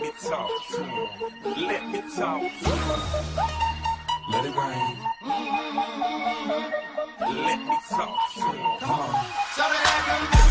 Let me talk to him. Let me talk to him. Let it rain. Mm-hmm. Let me talk to him. Come on. Shout it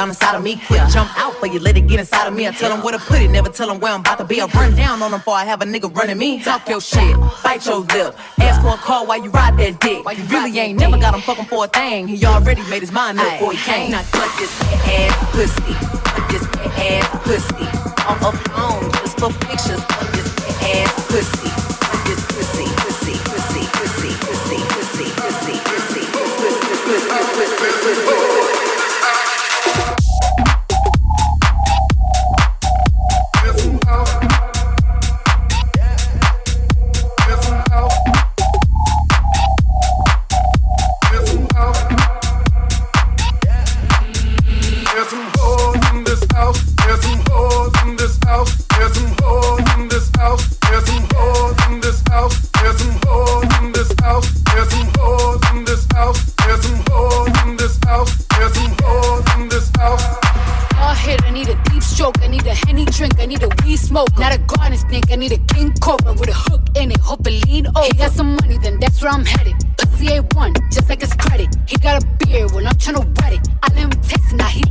down inside of me. Quick jump out for you, let it get inside of me. I tell them where to put it, never tell them where I'm about to be. I run down on them before I have a nigga running me. Talk your shit, bite your lip. Ask for a call while you ride that dick. You really ain't never got him fucking for a thing. He already made his mind up before he came. Now cut this ass pussy, cut this ass pussy. I'm up on just for pictures of this ass pussy.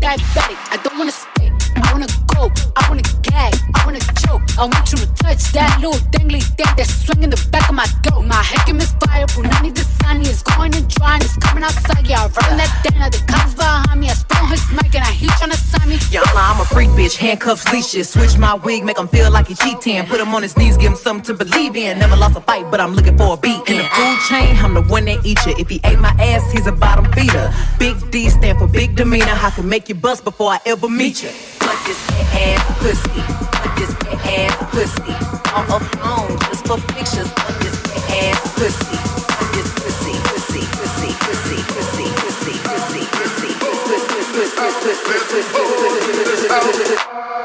Diabetic. I don't wanna spit, I wanna go. I wanna gag, I wanna choke. I want you to touch that little dangly thing that's swinging the back of my throat. My head can misfire, Punani the sunny is going and drying. It's coming outside, yeah. I run that down. The cops freak bitch, handcuffs, leashes. Switch my wig, make him feel like he cheating. Put him on his knees, give him something to believe in. Never lost a fight, but I'm looking for a beat. In the food chain, I'm the one that eat you. If he ate my ass, he's a bottom feeder. Big D stand for big demeanor. I can make you bust before I ever meet you. Put this ass pussy, put this ass pussy. I'm just for pictures. Put this ass pussy, put this pussy, pussy, pussy, pussy, pussy, pussy, pussy, pussy, pussy, pussy, pussy, pussy, pussy, pussy, pussy. Chicago.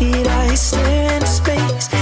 White stare into space,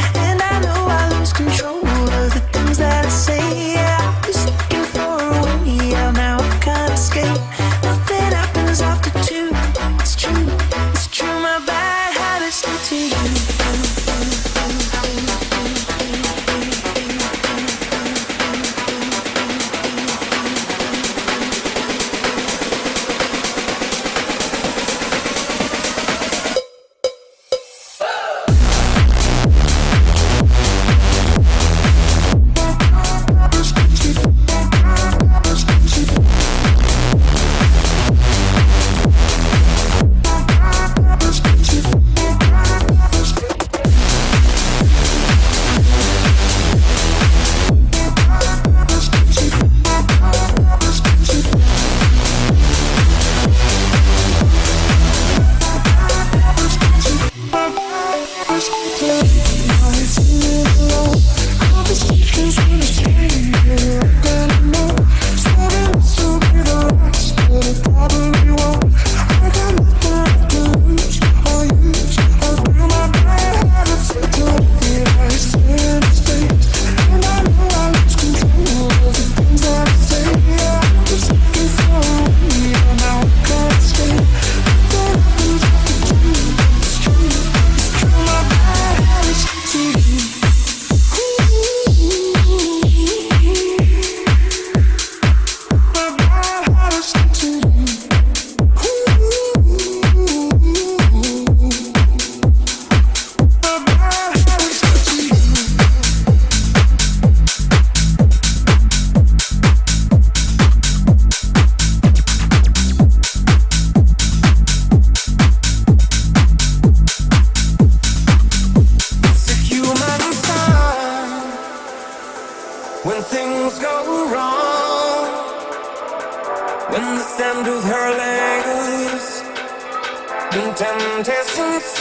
temptations.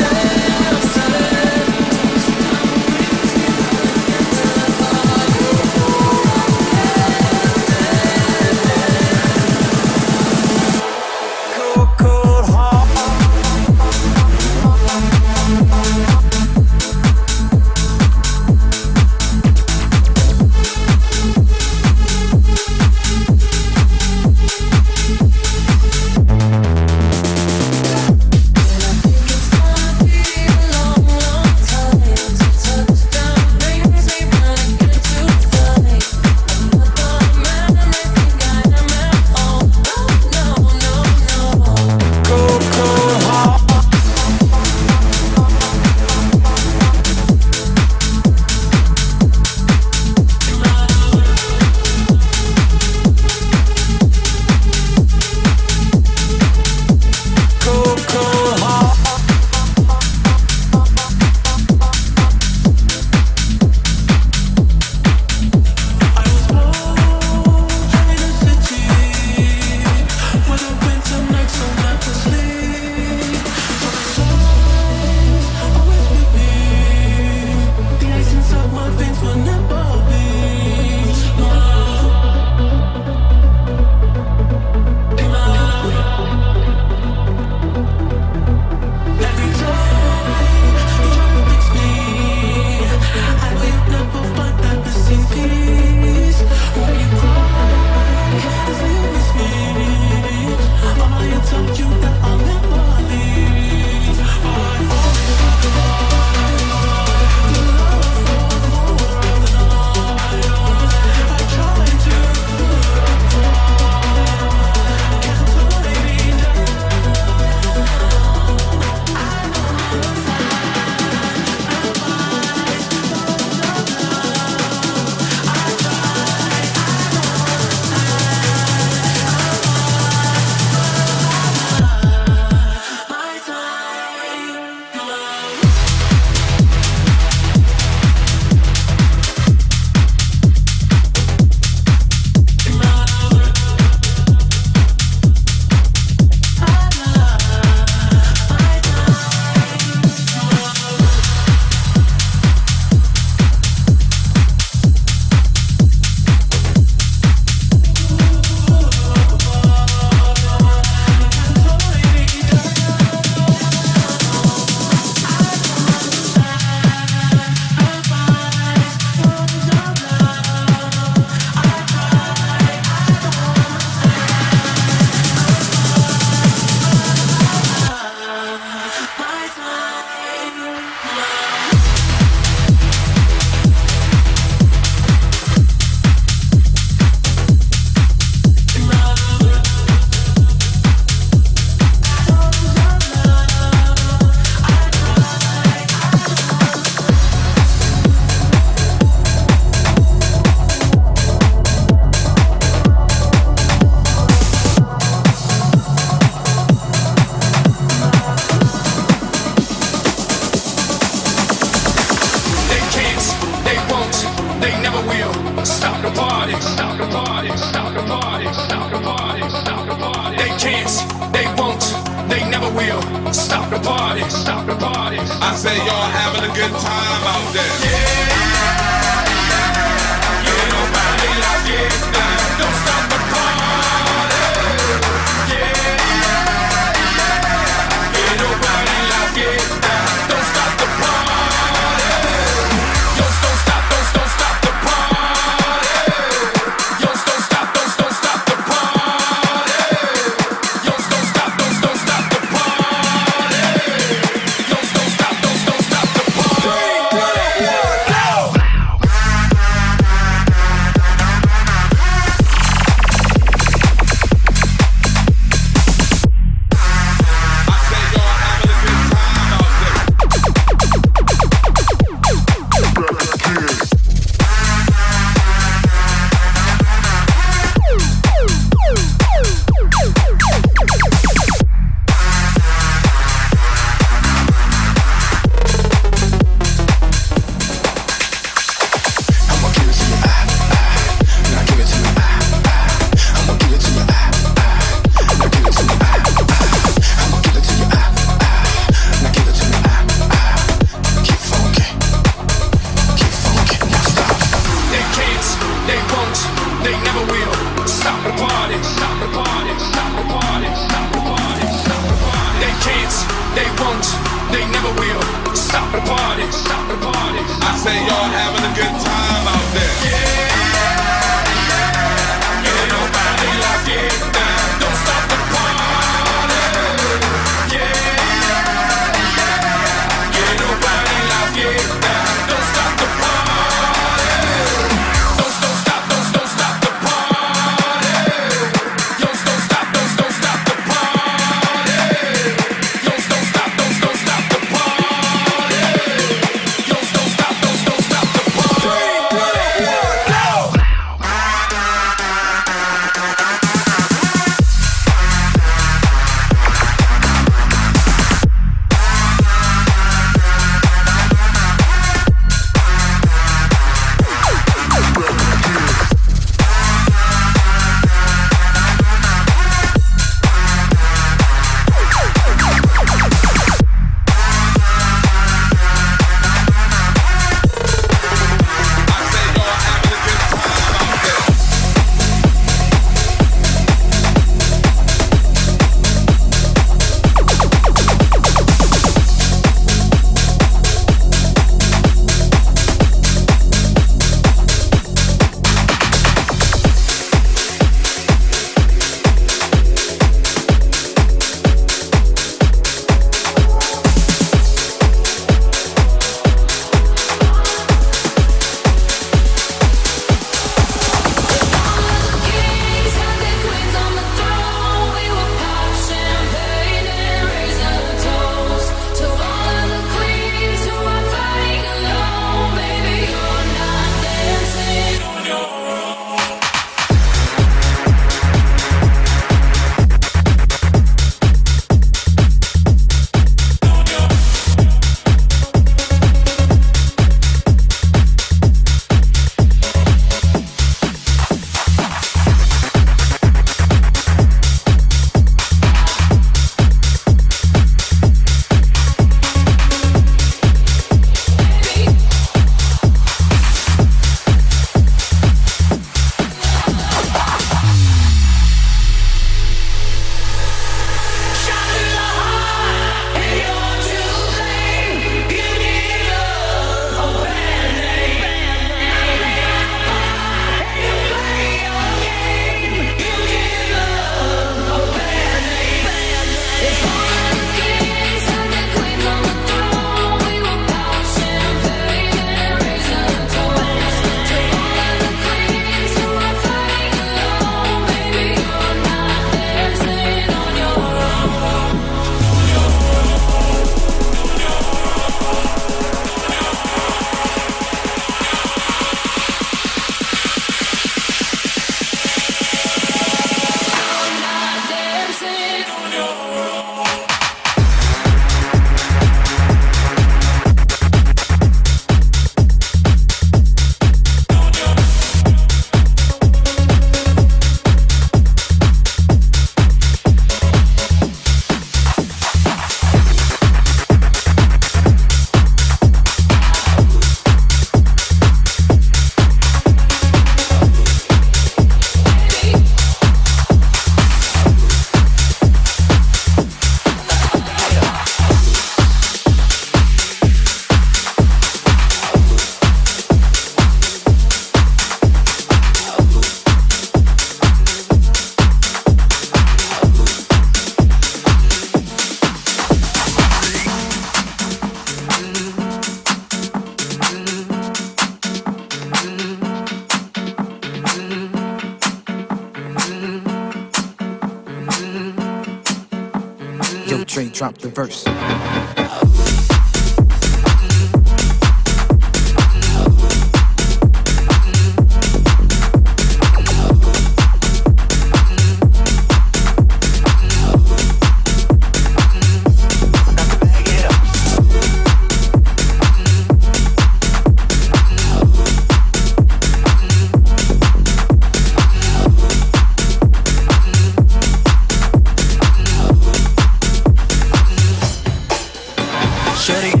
Shorty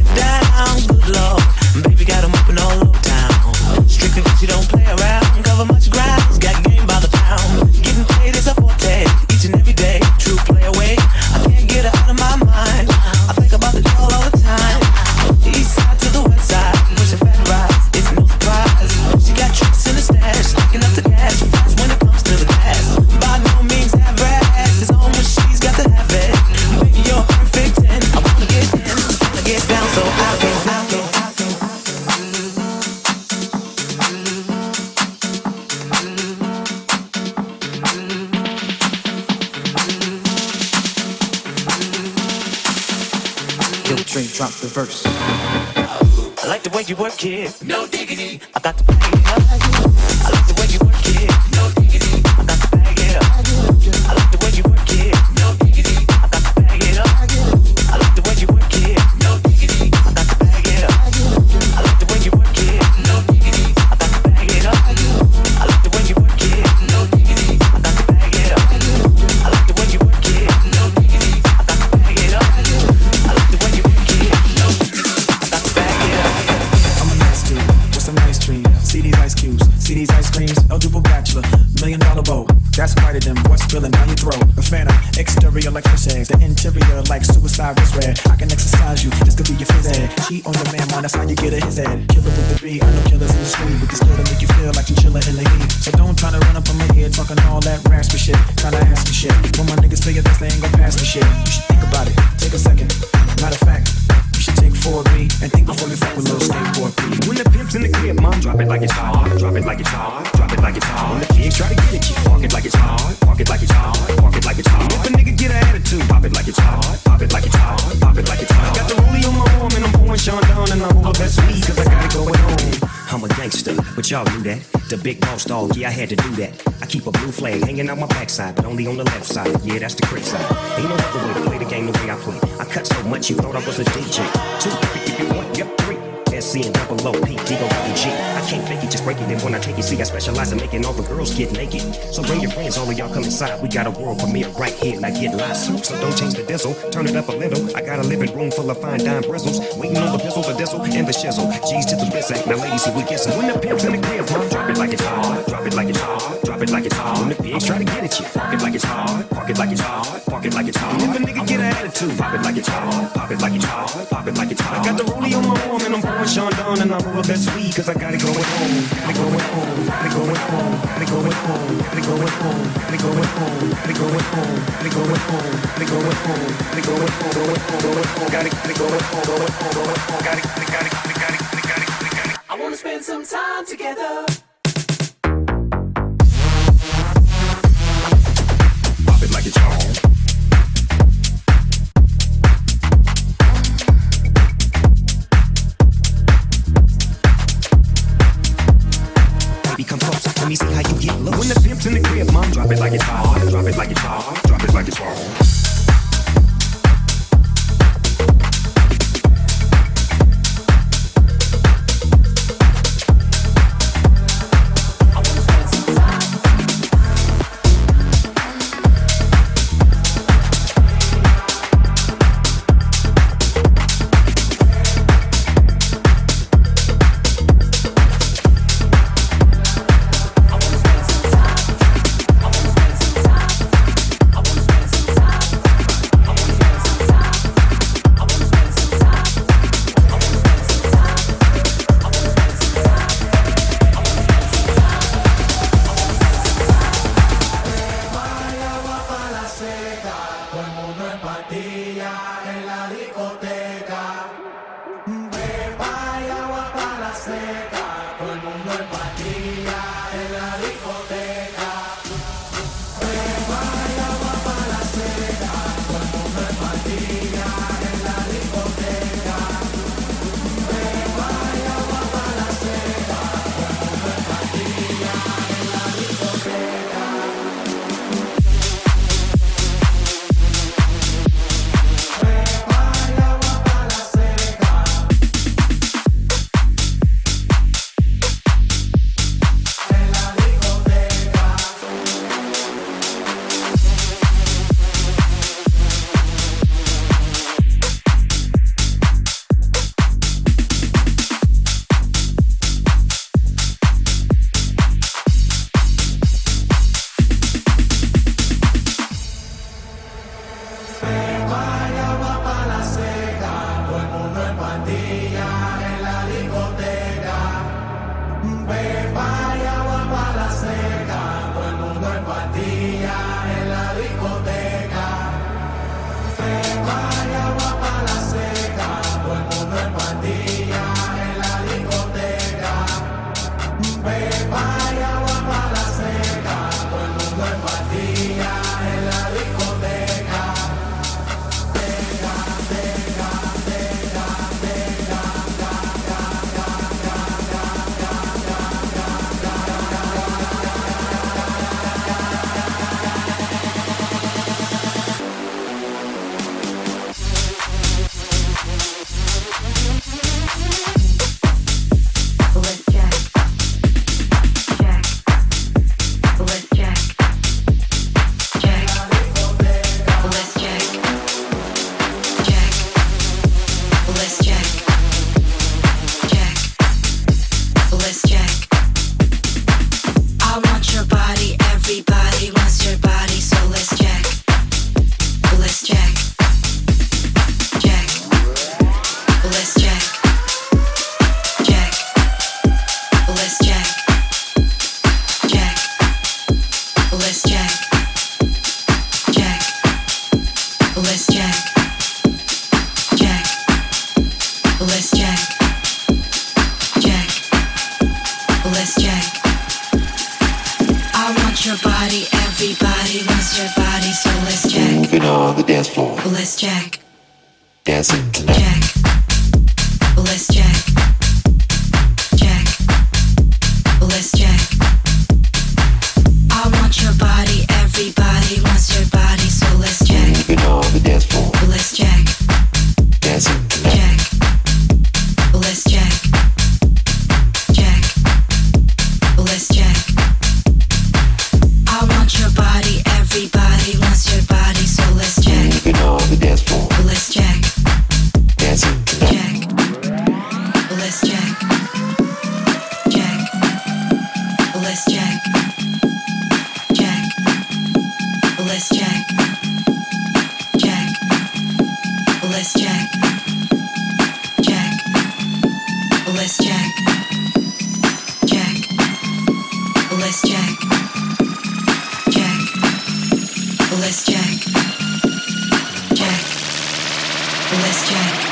best weed cause I gotta go at home. I'm a gangster, but y'all knew that. The big boss dog, yeah, I had to do that. I keep a blue flag hanging out my backside, but only on the left side. Yeah, that's the Crip side. Ain't no other way to play the game the way I play. I cut so much you thought I was a DJ. Two, three, one, yep, three. SC and double O P D O W G. I can't fake it, just break it. Then when I take it, see, I specialize in making all the girls get naked. So bring your friends, all of y'all come inside. We got a world premiere right here, and I get live. So don't change the diesel, turn it up a little. I got a living room full of fine dime bristles. Waiting on the pizzle, the diesel, and the shizzle. G's to the bizac. Now, ladies, see we guessing. When the pimp's in the crib, huh? drop it like it's hot. Drop it like it's hot. Drop it like it's hot. When the pigs try to get at you, park it like it's hot. Park it like it's hot. Park it like it's hot. If a nigga get an attitude, pop it like it's hot. Pop it like it's hot. Pop it like it's hot. I got the rollie on my I'm pouring Sean down and I'm roll that sweet cause I gotta go at home. Gotta go at home. Gotta go at home. Gotta go at home. Gotta go at home. Gotta go at home. Gotta go at home. Gotta go at home. Gotta go at home. Gotta go at home. Go at home. Go at home. Gotta gotta go at home. Go at home. Go at home. Gotta gotta gotta gotta gotta gotta gotta. I wanna spend some time together. Drop it like it's hot. Drop it like it's hot. Drop it like it's hot. Let's jack. Jack. Let's jack.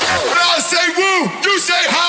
I say woo, you say how.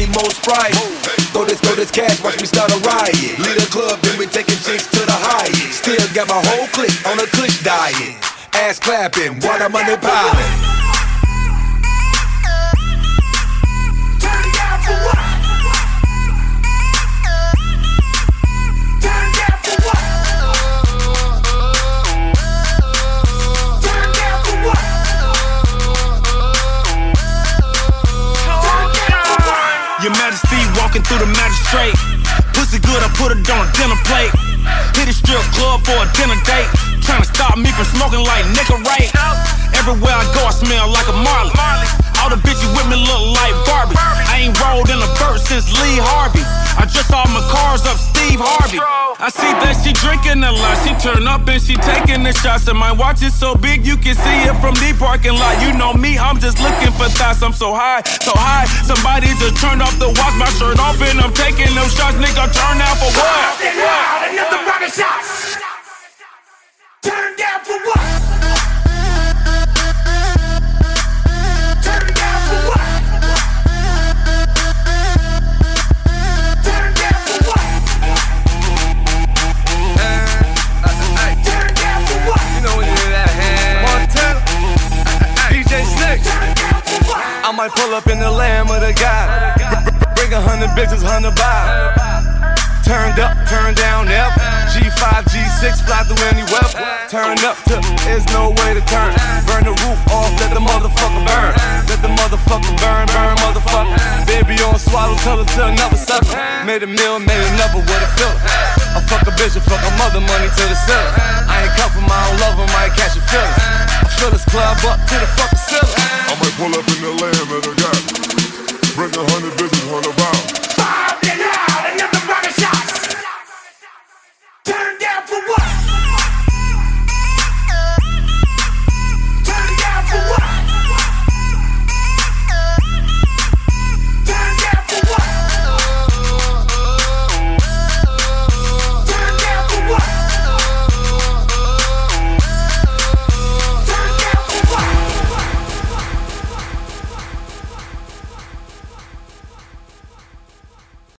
Need more Sprite. Throw this, throw this cash, watch me start a riot. Lead a club, then we taking chicks to the highest. Still got my whole clique on a kush Pussy good, I put it on a dinner plate. Hit a strip club for a dinner date. Trying to stop me from smoking like nigga right. Everywhere I go, I smell like a Marley. All the bitches with me look like Barbie. I ain't rolled in a verse since Lee Harvey. I just saw my cars up Steve Harvey. I see that she drinking a lot. She turn up and she taking the shots. And my watch is so big you can see it from the parking lot. You know me, I'm just looking for thoughts. I'm so high, so high. Somebody just turned off the watch, my shirt off, and I'm taking them shots. Nigga, turn out for what? Another round of shots. Turn down for what? Might pull up in the lamb of the God. Bring a hundred bitches, hundred by. Turned up, turned down, yep. G5, G6, fly through any weather. Turn up to, there's no way to turn. Burn the roof off, let the motherfucker burn. Let the motherfucker burn, burn, motherfucker. Baby on swallow, tell her to another sucker. Made a meal, made another with a filler. I fuck a bitch, I fuck a mother, money to the ceiling. I ain't cuffin' my own lover, might catch a feeling. Fill this up to the fucking ceiling. I might pull up in the lamb and I got Bring a hundred bitches, hundred pounds.